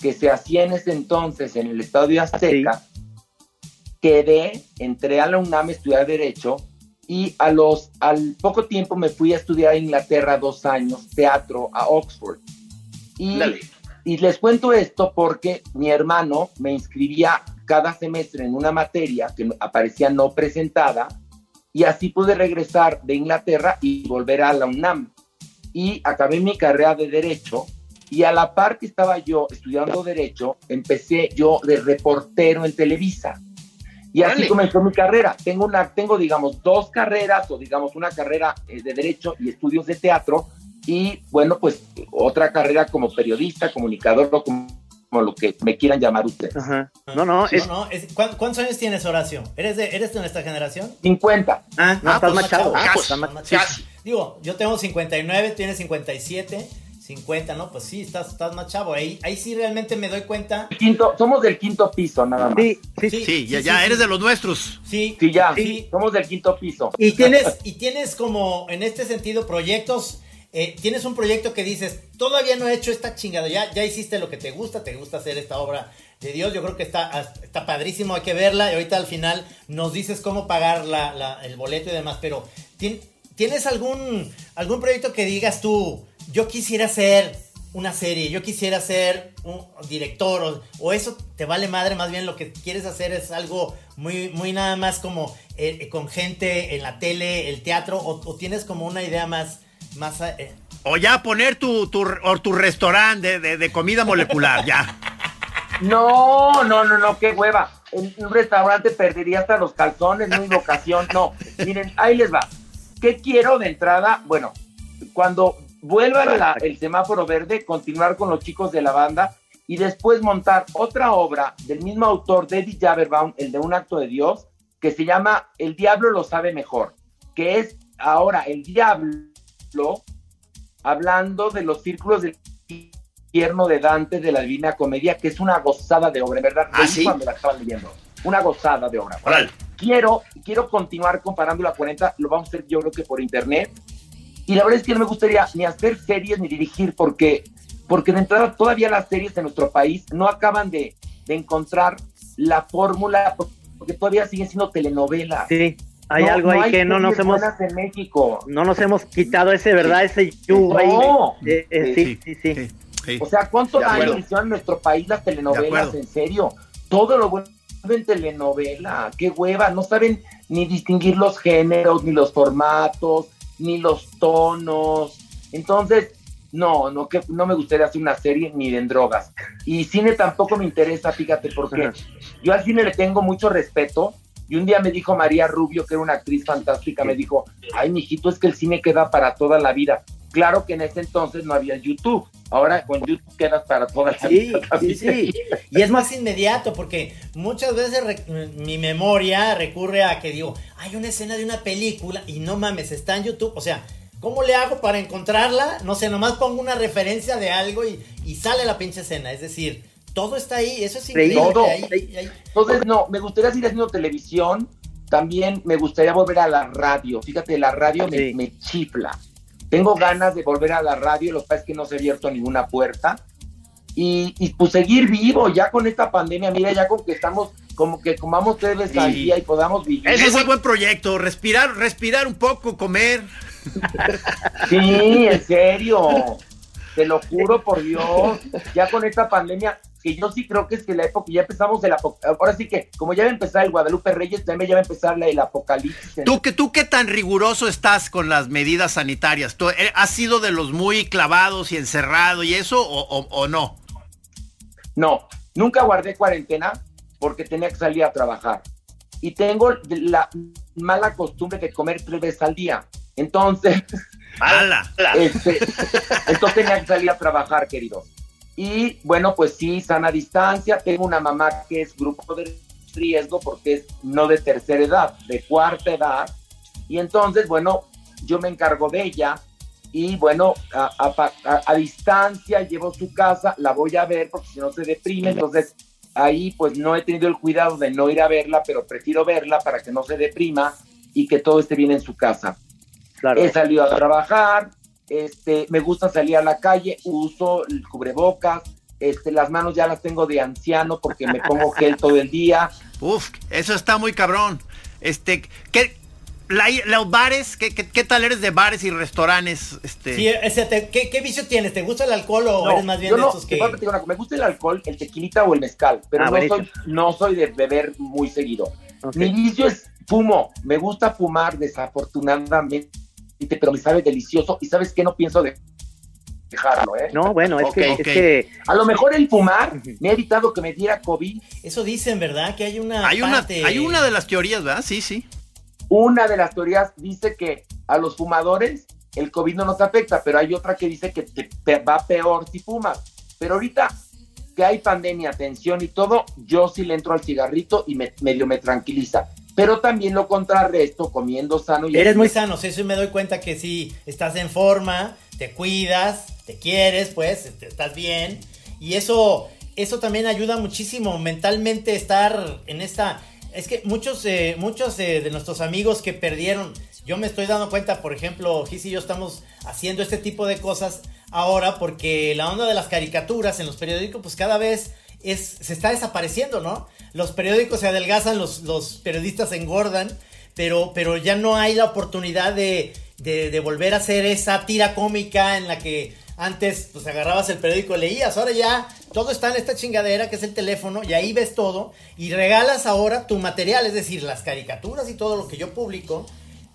que se hacía en ese entonces en el Estadio Azteca. Quedé, entré a la UNAM a estudiar Derecho y a los, al poco tiempo me fui a estudiar a Inglaterra dos años, teatro, a Oxford. Y, y les cuento esto porque mi hermano me inscribía cada semestre en una materia que aparecía no presentada y así pude regresar de Inglaterra y volver a la UNAM. Y acabé mi carrera de Derecho y a la par que estaba yo estudiando Derecho, empecé yo de reportero en Televisa. Y así comenzó mi carrera. Tengo, una, tengo, digamos, dos carreras o, digamos, una carrera eh, de Derecho y estudios de teatro. Y, bueno, pues otra carrera como periodista, comunicador, como, lo que me quieran llamar ustedes. No, no. ¿Cuántos años tienes, Horacio? ¿Eres de, ¿Eres de nuestra generación? 50. Ah, no, estás machado. Ah, pues, Digo, yo tengo 59, tienes 57. 50, ¿no? Pues sí, estás, estás más chavo. Ahí, ahí sí realmente me doy cuenta. Quinto, somos del quinto piso, nada más. Sí, sí, sí, ya, ya eres de los nuestros. Sí, sí, ya, sí. somos del quinto piso. Y tienes, y tienes como, en este sentido, proyectos. Eh, tienes un proyecto que dices, todavía no he hecho esta chingada, ya, ya hiciste lo que te gusta, te gusta hacer esta obra de Dios, yo creo que está, está padrísimo, hay que verla, y ahorita al final nos dices cómo pagar la, el boleto y demás, pero ¿tienes algún, algún proyecto que digas tú, yo quisiera ser una serie, yo quisiera ser un director o, eso te vale madre, más bien lo que quieres hacer es algo muy, muy nada más como eh, eh, con gente en la tele, el teatro, o, tienes como una idea más... más eh? O ya poner tu, tu, tu restaurante de, comida molecular, ya. No, no, no, no, qué hueva. En un restaurante perdería hasta los calzones, no invocación, no. Miren, ahí les va. ¿Qué quiero de entrada? Bueno, cuando vuelva el semáforo verde, continuar con los chicos de la banda y después montar otra obra del mismo autor, David Jaberbaum, el de Un acto de Dios, que se llama El diablo lo sabe mejor, que es ahora el diablo hablando de los círculos del infierno de Dante de la Divina Comedia, que es una gozada de obra, en verdad. ¿Ah, sí? Cuando la estaban leyendo. Una gozada de obra. Quiero, quiero continuar comparando la 40, lo vamos a hacer yo creo que por internet, y la verdad es que no me gustaría ni hacer series ni dirigir porque, porque de entrada todavía las series en nuestro país no acaban de, encontrar la fórmula porque todavía siguen siendo telenovelas. Sí, hay algo ahí que no nos hemos en México. No nos hemos quitado ese, ¿verdad? Ese yugo eh, eh, sí, sí, sí, O sea, ¿cuánto daño hicieron en nuestro país las telenovelas? En serio, todo lo bueno en telenovela, qué hueva, no saben ni distinguir los géneros ni los formatos ni los tonos. Entonces, no, no, que, no me gustaría hacer una serie ni de drogas. Y cine tampoco me interesa, fíjate, porque yo al cine le tengo mucho respeto. Y un día me dijo María Rubio, que era una actriz fantástica, me dijo, ay, mijito, es que el cine queda para toda la vida. Claro que en ese entonces no había YouTube. Ahora con YouTube quedas para toda la vida. Sí, sí. Y es más inmediato porque muchas veces mi memoria recurre a que digo, hay una escena de una película y no mames, está en YouTube. O sea, ¿cómo le hago para encontrarla? No sé, nomás pongo una referencia de algo y, y sale la pinche escena. Es decir, todo está ahí. Eso es increíble. Todo. Entonces, no, me gustaría seguir haciendo televisión. También me gustaría volver a la radio. Fíjate, la radio me, me chifla tengo ganas de volver a la radio, lo que pasa es que no se ha abierto ninguna puerta. Y, pues seguir vivo ya con esta pandemia, mira, ya con que estamos como que comamos tres veces al día y podamos vivir. Ese es un buen proyecto, respirar, respirar un poco, comer. Sí, en serio, te lo juro por Dios, ya con esta pandemia, que yo sí creo que es que la época, ya empezamos el ahora sí que, como ya va a empezar el Guadalupe Reyes, también ya va a empezar el apocalipsis. ¿Tú, que, ¿Tú qué tan riguroso estás con las medidas sanitarias? ¿Tú eh, has sido de los muy clavados y encerrado y eso o, no? No, nunca guardé cuarentena porque tenía que salir a trabajar. Y tengo la mala costumbre de comer tres veces al día. Entonces, ¡Mala! Este, entonces tenía que salir a trabajar, querido. Y bueno, pues sí, sana distancia. Tengo una mamá que es grupo de riesgo porque es no de tercera edad, de cuarta edad. Y entonces, bueno, yo me encargo de ella y bueno, a, distancia llevo su casa, la voy a ver porque si no se deprime, entonces ahí pues no he tenido el cuidado de no ir a verla, pero prefiero verla para que no se deprima y que todo esté bien en su casa. He salido a trabajar, este, me gusta salir a la calle, uso el cubrebocas, este, las manos ya las tengo de anciano porque me pongo gel todo el día. Uf, eso está muy cabrón. Este, ¿qué, los bares, ¿qué, ¿qué, tal eres de bares y restaurantes? Este? Sí, ese ¿qué, vicio tienes? ¿Te gusta el alcohol o eres más bien de esos que...? me gusta el alcohol, el tequilita o el mezcal, pero ah, no, soy, no soy de beber muy seguido. Mi vicio es fumo, me gusta fumar desafortunadamente, pero me sabe delicioso y ¿sabes qué? No pienso de dejarlo, ¿eh? No, bueno, es, que, es, que, A lo mejor el fumar me ha evitado que me diera COVID. Eso dicen, ¿verdad? Que hay una Hay, una, hay una de las teorías, ¿verdad? Sí, sí. Una de las teorías dice que a los fumadores el COVID no nos afecta, pero hay otra que dice que te va peor si fumas. Pero ahorita que hay pandemia, tensión y todo, yo sí le entro al cigarrito y me, medio me tranquiliza. Pero también lo contrarresto comiendo sano. Y Eres muy sano, eso me doy cuenta que si estás en forma, te cuidas, te quieres, pues, estás bien. Y eso, eso también ayuda muchísimo mentalmente estar en esta es que muchos, eh, muchos eh, de nuestros amigos que perdieron, yo me estoy dando cuenta, por ejemplo, Gis y yo estamos haciendo este tipo de cosas ahora porque la onda de las caricaturas en los periódicos, pues cada vez es, se está desapareciendo, ¿no? Los periódicos se adelgazan, los, los periodistas engordan, pero, pero ya no hay la oportunidad de, de, volver a hacer esa tira cómica en la que antes, pues agarrabas el periódico y leías. Ahora ya todo está en esta chingadera que es el teléfono y ahí ves todo. Y regalas ahora tu material, es decir, las caricaturas y todo lo que yo publico.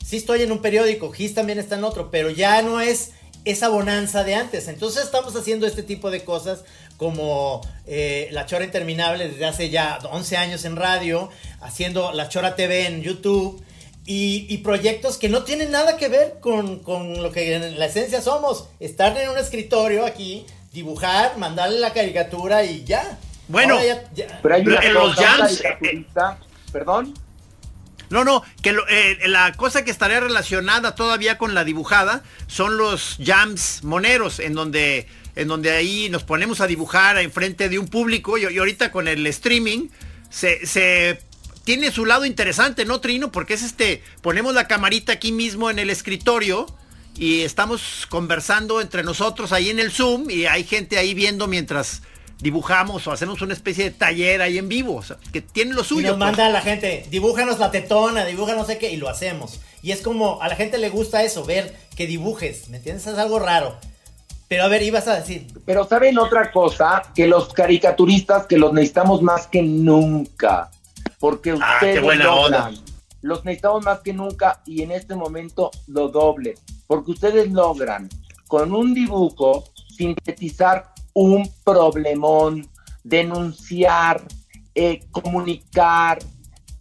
Sí estoy en un periódico, Gis también está en otro, pero ya no es esa bonanza de antes. Entonces estamos haciendo este tipo de cosas como eh, La Chora Interminable desde hace ya 11 años en radio, haciendo La Chora TV en YouTube y, proyectos que no tienen nada que ver con, lo que en la esencia somos. Estar en un escritorio aquí, dibujar, mandarle la caricatura y ya. Bueno, pero hay en los jams. Eh, Perdón. No, no, que eh, la cosa que estaría relacionada todavía con la dibujada son los jams moneros, en donde, en donde ahí nos ponemos a dibujar enfrente de un público y, y ahorita con el streaming se, se tiene su lado interesante, ¿no, Trino? Porque es este, ponemos la camarita aquí mismo en el escritorio y estamos conversando entre nosotros ahí en el Zoom y hay gente ahí viendo mientras dibujamos o hacemos una especie de taller ahí en vivo, o sea, que tiene lo suyo. Y nos pues. manda a la gente, dibújanos la tetona, dibuja no sé qué, y lo hacemos. Y es como, a la gente le gusta eso, ver que dibujes, ¿me entiendes? Es algo raro. Pero a ver, ibas a decir. Pero saben otra cosa, que los caricaturistas que los necesitamos más que nunca porque ah, ustedes logran. Los necesitamos más que nunca y en este momento lo doble, porque ustedes logran con un dibujo sintetizar un problemón, denunciar, eh, comunicar,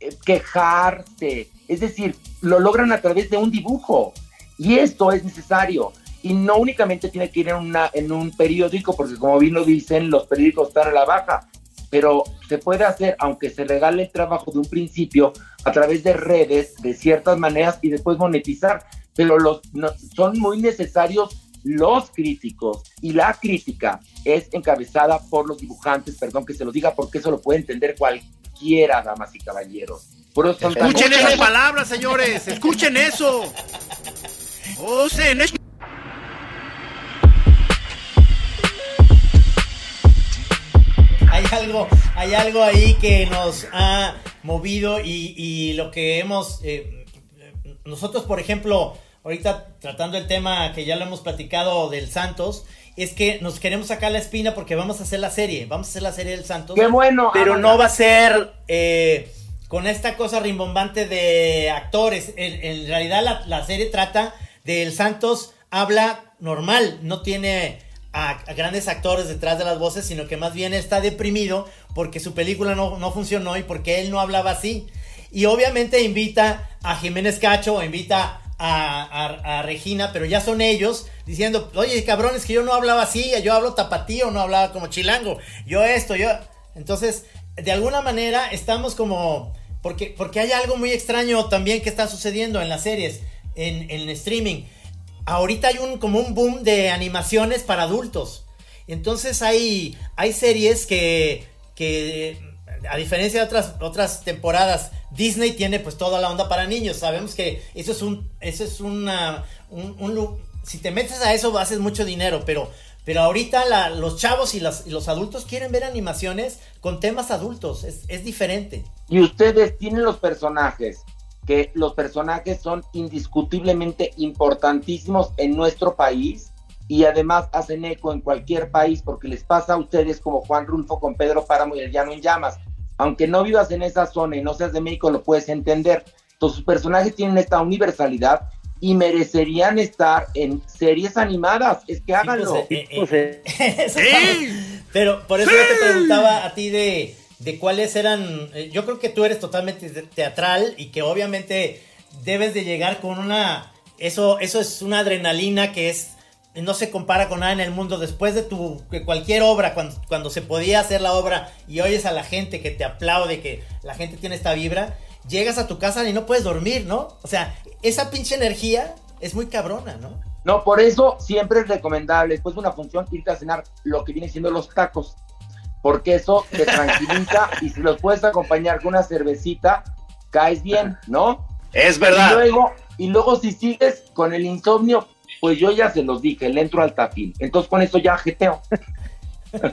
eh, quejarse. Es decir, lo logran a través de un dibujo. Y esto es necesario. Y no únicamente tiene que ir en, una, en un periódico, porque como bien lo dicen, los periódicos están a la baja pero se puede hacer, aunque se regale el trabajo de un principio, a través de redes, de ciertas maneras y después monetizar. Pero los, son muy necesarios los críticos y la crítica es encabezada por los dibujantes, perdón que se lo diga porque eso lo puede entender cualquiera, damas y caballeros. escuchen esas palabras, señores, escuchen eso. Oh, hay algo, hay algo ahí que nos ha movido y, lo que hemos, eh, nosotros por ejemplo, ahorita tratando el tema que ya lo hemos platicado del Santos, es que nos queremos sacar la espina porque vamos a hacer la serie, vamos a hacer la serie del Santos. Qué bueno. Pero no va a ser eh, con esta cosa rimbombante de actores. En, realidad la, la serie trata del Santos, habla normal, no tiene a, grandes actores detrás de las voces, sino que más bien está deprimido porque su película no, funcionó y porque él no hablaba así. Y obviamente invita a Jiménez Cacho invita a, Regina, pero ya son ellos diciendo, oye, cabrones, que yo no hablaba así, yo hablo tapatío, no hablaba como chilango, yo esto, yo... Entonces, de alguna manera estamos como... Porque, porque hay algo muy extraño también que está sucediendo en las series, en, en streaming ahorita hay un como un boom de animaciones para adultos. Entonces hay, hay series que, que, a diferencia de otras, otras temporadas, Disney tiene pues toda la onda para niños. Sabemos que eso es un, eso es una, un, si te metes a eso haces mucho dinero, pero, pero ahorita los chavos y, los adultos quieren ver animaciones con temas adultos, es, es diferente. Y ustedes tienen los personajes, que los personajes son indiscutiblemente importantísimos en nuestro país y además hacen eco en cualquier país porque les pasa a ustedes como Juan Rulfo con Pedro Páramo y el Llano en Llamas. Aunque no vivas en esa zona y no seas de México, lo puedes entender. Entonces, sus personajes tienen esta universalidad y merecerían estar en series animadas. Es que háganlo. Pues, eh, eh, eh, Pero por eso yo te preguntaba a ti de de cuáles eran, eh, yo creo que tú eres totalmente teatral y que obviamente debes de llegar con una, eso, eso es una adrenalina que es, no se compara con nada en el mundo, después de tu, cualquier obra, cuando, cuando se podía hacer la obra y oyes a la gente que te aplaude, que la gente tiene esta vibra, llegas a tu casa y no puedes dormir, ¿no? O sea, esa pinche energía es muy cabrona, ¿no? No, por eso siempre es recomendable, después de una función, irte a cenar lo que viene siendo los tacos porque eso te tranquiliza y si los puedes acompañar con una cervecita, caes bien, ¿no? Es verdad. Y luego, y luego si sigues con el insomnio, pues yo ya se los dije, le entro al tafil. Entonces con eso ya jeteo.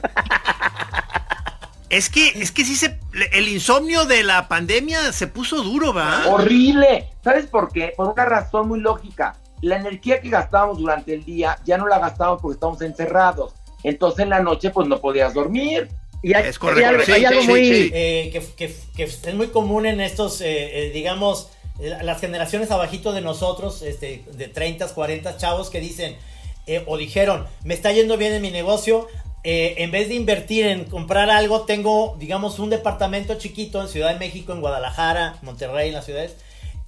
Es que, es que sí se, el insomnio de la pandemia se puso duro, ¿va? Horrible. ¿Sabes por qué? Por una razón muy lógica. La energía que gastábamos durante el día ya no la gastábamos porque estábamos encerrados. Entonces en la noche pues no podías dormir. Y hay, es correcto. Hay, algo muy... Eh, que, es muy común en estos, eh, eh, digamos, las generaciones abajito de nosotros, este, de 30, 40 chavos que dicen o dijeron, me está yendo bien en mi negocio, en vez de invertir en comprar algo, tengo, digamos, un departamento chiquito en Ciudad de México, en Guadalajara, Monterrey, en las ciudades,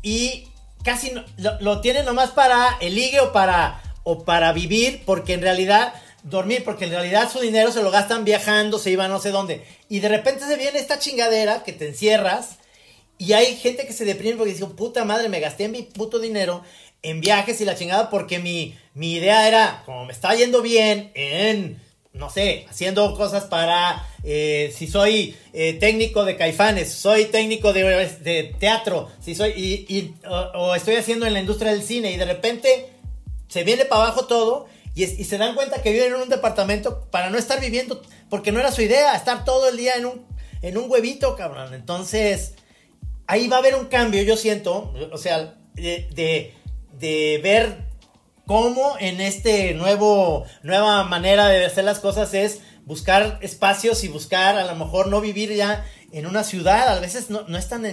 y casi lo, lo tienen nomás para el ligue o para, o para vivir, porque en realidad dormir, porque en realidad su dinero se lo gastan viajando, se iban no sé dónde. Y de repente se viene esta chingadera que te encierras y hay gente que se deprime porque dice, puta madre, me gasté mi puto dinero en viajes y la chingada porque mi, mi idea era, como me está yendo bien en, no sé, haciendo cosas para, eh, si soy eh, técnico de caifanes, soy técnico de, teatro, si soy, y, o estoy haciendo en la industria del cine y de repente se viene para abajo todo y, se dan cuenta que viven en un departamento para no estar viviendo, porque no era su idea, estar todo el día en un, en un huevito, cabrón. Entonces, ahí va a haber un cambio, yo siento, o sea, de, de, ver cómo en este nuevo, nueva manera de hacer las cosas es buscar espacios y buscar a lo mejor no vivir ya en una ciudad. A veces no, es tan,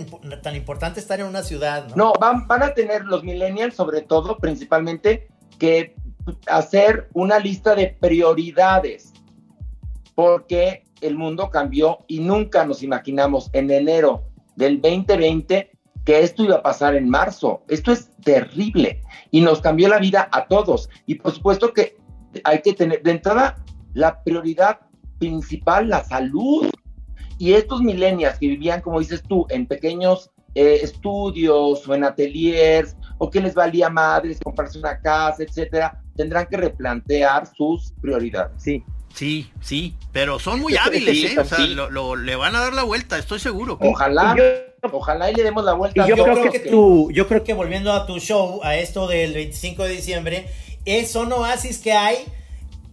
tan importante estar en una ciudad. No, no van, van a tener los millennials, sobre todo, principalmente, que hacer una lista de prioridades, porque el mundo cambió y nunca nos imaginamos en enero del 2020 que esto iba a pasar en marzo. Esto es terrible y nos cambió la vida a todos. Y por supuesto que hay que tener de entrada la prioridad principal, la salud. Y estos millennials que vivían, como dices tú, en pequeños eh, estudios o en ateliers, o que les valía madres comprarse una casa, etcétera, tendrán que replantear sus prioridades. Sí. Sí, sí, pero son muy hábiles, ¿eh? O sea, lo, le van a dar la vuelta, estoy seguro. Ojalá, ojalá y le demos la vuelta. yo, creo que, tú, yo creo que volviendo a tu show, a esto del 25 de diciembre, es, son oasis que hay,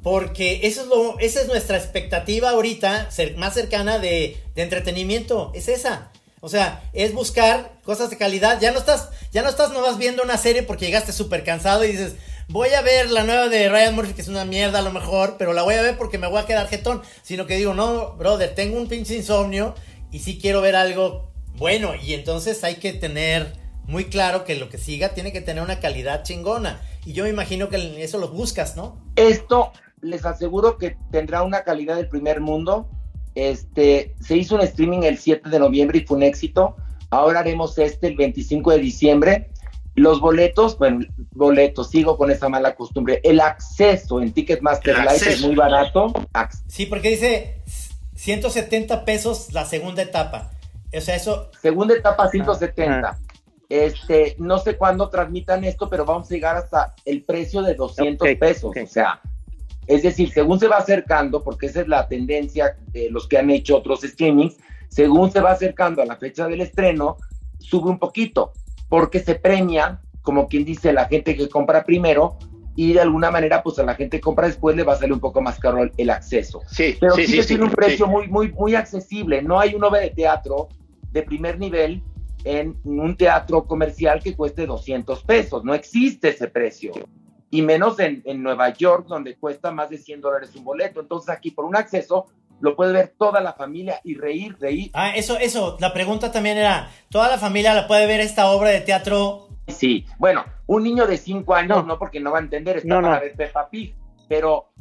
porque eso es lo, esa es nuestra expectativa ahorita, más cercana de, de entretenimiento, es esa. O sea, es buscar cosas de calidad. Ya no estás, ya no estás nomás viendo una serie porque llegaste súper cansado y dices, voy a ver la nueva de Ryan Murphy, que es una mierda a lo mejor, pero la voy a ver porque me voy a quedar jetón. Sino que digo, no, brother, tengo un pinche insomnio y sí quiero ver algo bueno. Y entonces hay que tener muy claro que lo que siga tiene que tener una calidad chingona. Y yo me imagino que eso lo buscas, ¿no? Esto les aseguro que tendrá una calidad del primer mundo. Este, se hizo un streaming el 7 de noviembre y fue un éxito. Ahora haremos este el 25 de diciembre los boletos, bueno, boletos, sigo con esa mala costumbre. El acceso en Ticketmaster Live es muy barato. Sí, porque dice 170 pesos la segunda etapa. O sea, eso. Segunda etapa 170. Este, no sé cuándo transmitan esto, pero vamos a llegar hasta el precio de 200 pesos. O sea, es decir, según se va acercando, porque esa es la tendencia de los que han hecho otros streamings, según se va acercando a la fecha del estreno, sube un poquito, porque se premia, como quien dice, la gente que compra primero, y de alguna manera, pues a la gente que compra después le va a salir un poco más caro el, acceso. Sí, pero sí, sí, sí tiene un precio muy, muy, muy accesible. No hay una obra de teatro de primer nivel en un teatro comercial que cueste 200 pesos. No existe ese precio. Y menos en, en Nueva York, donde cuesta más de 100 dólares un boleto. Entonces aquí por un acceso lo puede ver toda la familia y reír, reír. Ah, eso, eso. La pregunta también era, ¿toda la familia la puede ver esta obra de teatro Sí, bueno, un niño de cinco años no, porque no va a entender, está para ver Peppa Pig, pero,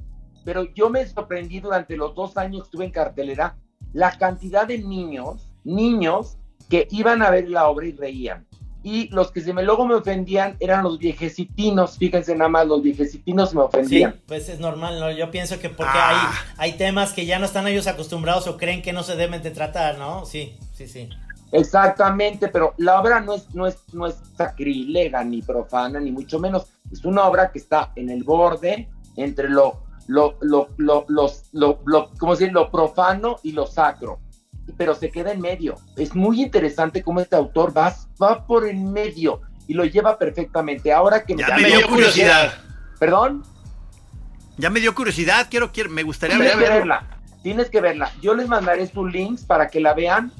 pero yo me sorprendí durante los dos años que estuve en cartelera la cantidad de niños, niños que iban a ver la obra y reían. Y los que se me luego me ofendían eran los viejecitinos, fíjense nada más, los viejecitinos me ofendían. Sí, pues es normal, ¿no? Yo pienso que porque hay, Ah. hay temas que ya no están ellos acostumbrados o creen que no se deben de tratar, ¿no? Sí, sí, sí. Exactamente, pero la obra no es, no es, no es sacrílega ni profana, ni mucho menos. Es una obra que está en el borde entre lo, lo, lo, lo, los, lo, lo, ¿cómo decir? lo profano y lo sacro, pero se queda en medio. Es muy interesante cómo este autor va, va por en medio y lo lleva perfectamente. Ahora que Ya me dio curiosidad. ¿Perdón? Ya me dio curiosidad, quiero, quiero, me gustaría Tienes que verla. tienes que verla. Yo les mandaré sus links para que la vean.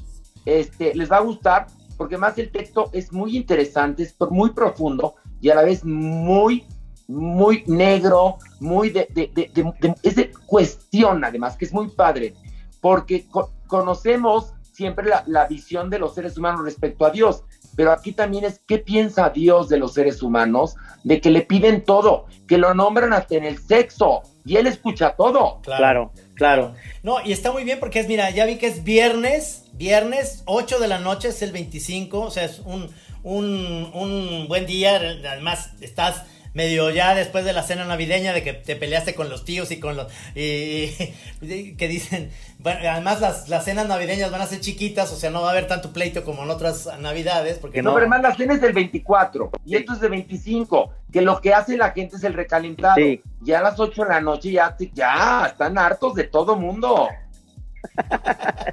Este, les va a gustar porque más el texto es muy interesante, es muy profundo y a la vez muy, muy negro, muy de, de, de, de- de- es de cuestión además, que es muy padre, porque conocemos siempre la, la visión de los seres humanos respecto a Dios, pero aquí también es qué piensa Dios de los seres humanos, de que le piden todo, que lo nombran hasta en el sexo, y él escucha todo. Claro, claro. No, y está muy bien porque es, mira, ya vi que es viernes, viernes, 8 de la noche, es el 25, o sea, es un, un, un buen día, además estás medio ya después de la cena navideña de que te peleaste con los tíos y con los... Y, y- que dicen, bueno, además las, las cenas navideñas van a ser chiquitas, o sea, no va a haber tanto pleito como en otras navidades, porque No, pero además la cena es del 24 y esto es de 25, que lo que hace la gente es el recalentado. Sí. Ya a las 8 de la noche ya, te- ya están hartos de todo mundo.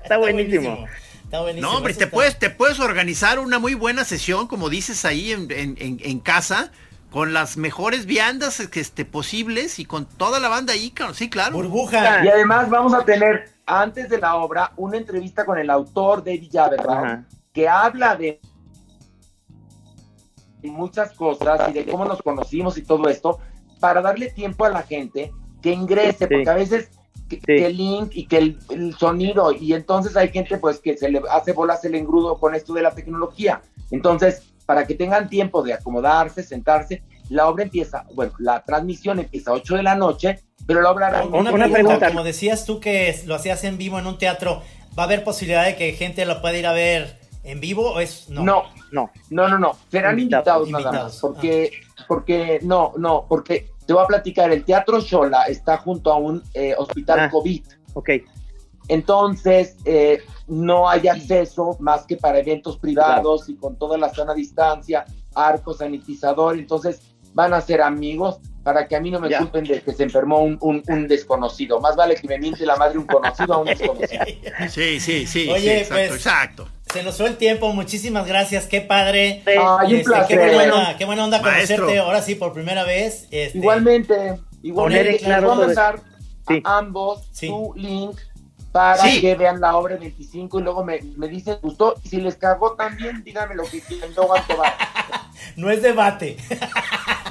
Está buenísimo. Está buenísimo. No, hombre, te está- puedes, te puedes organizar una muy buena sesión, como dices ahí en, en- en- en casa, con las mejores viandas que, este, posibles y con toda la banda ahí, claro, sí, claro. Burbuja. Y además vamos a tener, antes de la obra, una entrevista con el autor David Jaberbaum, que habla de muchas cosas y de cómo nos conocimos y todo esto, para darle tiempo a la gente que ingrese, Sí. porque a veces que, que el link y que el, el sonido, y entonces hay gente pues que se le hace bolas el engrudo con esto de la tecnología. Entonces, para que tengan tiempo de acomodarse, sentarse, la obra empieza, bueno, la transmisión empieza a 8 de la noche, pero la obra Una, Una pregunta, como decías tú que lo hacías en vivo en un teatro, ¿va a haber posibilidad de que gente lo pueda ir a ver en vivo o es no? No, No. no, no, no. Serán invitados, Invitados. nada Invitados, más. Porque, porque, no, no, porque te voy a platicar. El Teatro Shola está junto a un eh, hospital Ah. COVID. Ok. Entonces, eh, no hay acceso más que para eventos privados y con toda la sana distancia, arco sanitizador. Entonces, van a ser amigos para que a mí no me Ya. culpen de que se enfermó un, un- un desconocido. Más vale que me miente la madre un conocido a un desconocido. Sí, sí, sí, Oye, sí, exacto, pues- exacto. Se nos fue el tiempo, muchísimas gracias, qué padre. Sí. Ay, un Este, placer. qué, buena onda, qué buena onda Maestro. conocerte ahora sí por primera vez. Este, Igualmente, igualmente, Poner claro voy a mandar Sí. a ambos Sí. su link para Sí. que vean la obra 25 y luego me, me dicen gustó. Y si les cagó también, díganme lo que quieran, yo aguanto va. No es debate.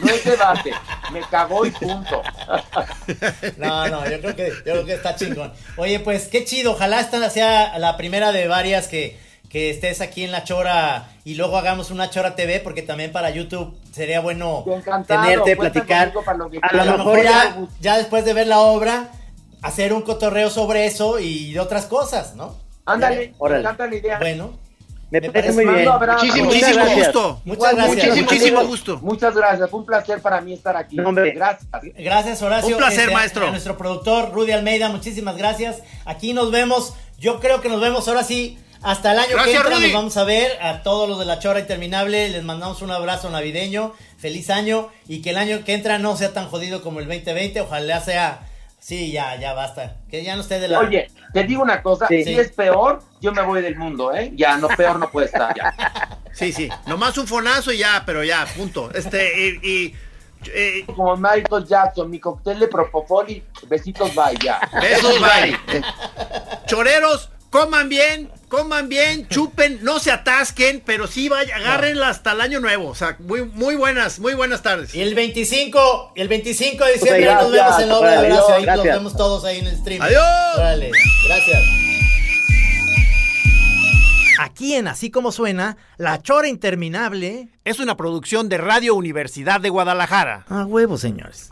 No es debate, me cagó y punto. No, no, yo creo que, yo creo que está chingón. Oye, pues qué chido, ojalá esta sea la primera de varias que, que estés aquí en La Chora y luego hagamos una Chora TV, porque también para YouTube sería bueno tenerte, platicar. conmigo para lo que A lo mejor ya, ya después de ver la obra, hacer un cotorreo sobre eso y de otras cosas, ¿no? Ándale, me encanta la idea. Bueno, Me Me parece parece- muy bien. Muchísimo, muchísimo gracias. gusto. muchas gracias. Muchísimo, muchísimo gusto. Muchas gracias, fue un placer para mí estar aquí. No. Gracias. Gracias, Horacio. Un placer, Este, maestro. A nuestro productor, Rudy Almeida, muchísimas gracias. Aquí nos vemos. Yo creo que nos vemos ahora sí Hasta el año que entra nos vamos a ver. A todos los de la Chora Interminable les mandamos un abrazo navideño. Feliz año. Y que el año que entra no sea tan jodido como el 2020. Ojalá sea... Sí, ya, ya basta. Que ya no esté de la... Oye, te digo una cosa. Si es peor, yo me voy del mundo, ¿eh? Ya, no, peor no puede estar, ya. Sí, sí. Nomás un fonazo y ya, pero ya, punto. Este, y eh, Como Michael Jackson, mi cóctel de Propofoli, besitos bye ya. Besos bye. Choreros, coman bien, coman bien, chupen, no se atasquen, pero sí vaya, agárrenla hasta el año nuevo. O sea, muy, muy buenas, muy buenas tardes. Y el 25, el 25 de diciembre nos vemos en la obra de Horacio. Ahí nos vemos todos ahí en el stream. Adiós. gracias. Aquí en Así Como Suena, La Chora Interminable es una producción de Radio Universidad de Guadalajara. A huevo, señores.